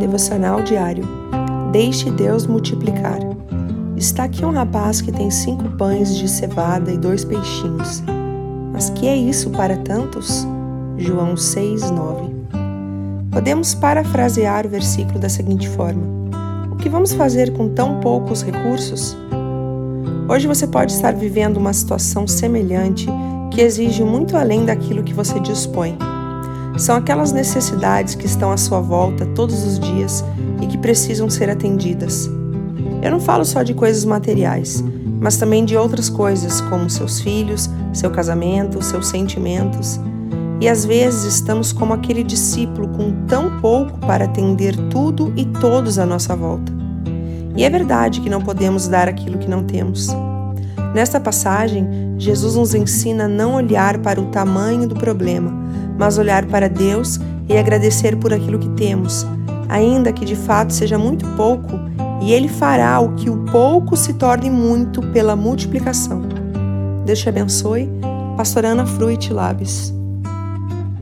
Devocional diário. Deixe Deus multiplicar. Está aqui um rapaz que tem cinco pães de cevada e dois peixinhos. Mas que é isso para tantos? João 6, 9. Podemos parafrasear o versículo da seguinte forma: O que vamos fazer com tão poucos recursos? Hoje você pode estar vivendo uma situação semelhante que exige muito além daquilo que você dispõe. São aquelas necessidades que estão à sua volta todos os dias e que precisam ser atendidas. Eu não falo só de coisas materiais, mas também de outras coisas, como seus filhos, seu casamento, seus sentimentos. E às vezes estamos como aquele discípulo com tão pouco para atender tudo e todos à nossa volta. E é verdade que não podemos dar aquilo que não temos. Nesta passagem, Jesus nos ensina a não olhar para o tamanho do problema, mas olhar para Deus e agradecer por aquilo que temos, ainda que de fato seja muito pouco, e Ele fará o que o pouco se torne muito pela multiplicação. Deus te abençoe. Pastor Ana Fruit Labes.